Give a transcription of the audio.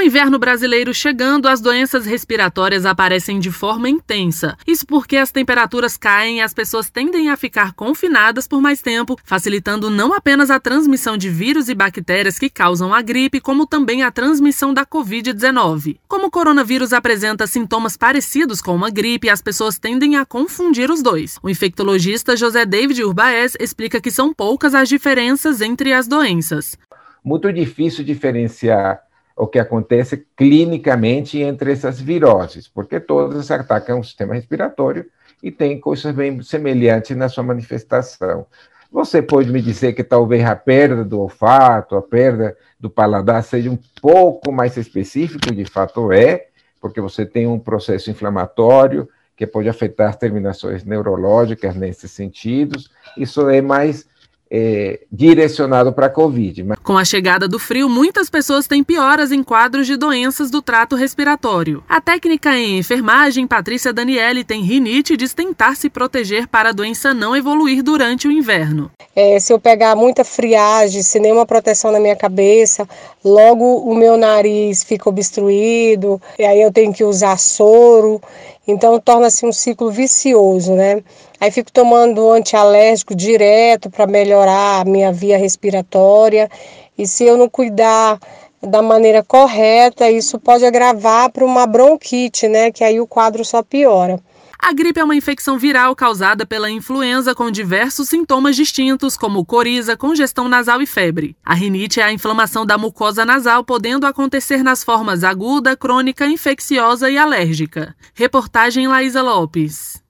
o inverno brasileiro chegando, as doenças respiratórias aparecem de forma intensa. Isso porque as temperaturas caem e as pessoas tendem a ficar confinadas por mais tempo, facilitando não apenas a transmissão de vírus e bactérias que causam a gripe, como também a transmissão da Covid-19. Como o coronavírus apresenta sintomas parecidos com uma gripe, as pessoas tendem a confundir os dois. O infectologista José David Urbaez explica que são poucas as diferenças entre as doenças. Muito difícil diferenciar o que acontece clinicamente entre essas viroses, porque todas atacam o sistema respiratório e têm coisas bem semelhantes na sua manifestação. Você pode me dizer que talvez a perda do olfato, a perda do paladar seja um pouco mais específico, de fato é, porque você tem um processo inflamatório que pode afetar as terminações neurológicas nesses sentidos. Isso é mais é, direcionado para a Covid. Com a chegada do frio, muitas pessoas têm pioras em quadros de doenças do trato respiratório. A técnica em enfermagem, Patrícia Daniele, tem rinite e diz tentar se proteger para a doença não evoluir durante o inverno. É, se eu pegar muita friagem, sem nenhuma proteção na minha cabeça, logo o meu nariz fica obstruído, e aí eu tenho que usar soro. Então torna-se um ciclo vicioso, né? Aí fico tomando antialérgico direto para melhorar a minha via respiratória. E se eu não cuidar da maneira correta, isso pode agravar para uma bronquite, né? Que aí o quadro só piora. A gripe é uma infecção viral causada pela influenza com diversos sintomas distintos, como coriza, congestão nasal e febre. A rinite é a inflamação da mucosa nasal, podendo acontecer nas formas aguda, crônica, infecciosa e alérgica. Reportagem Laísa Lopes.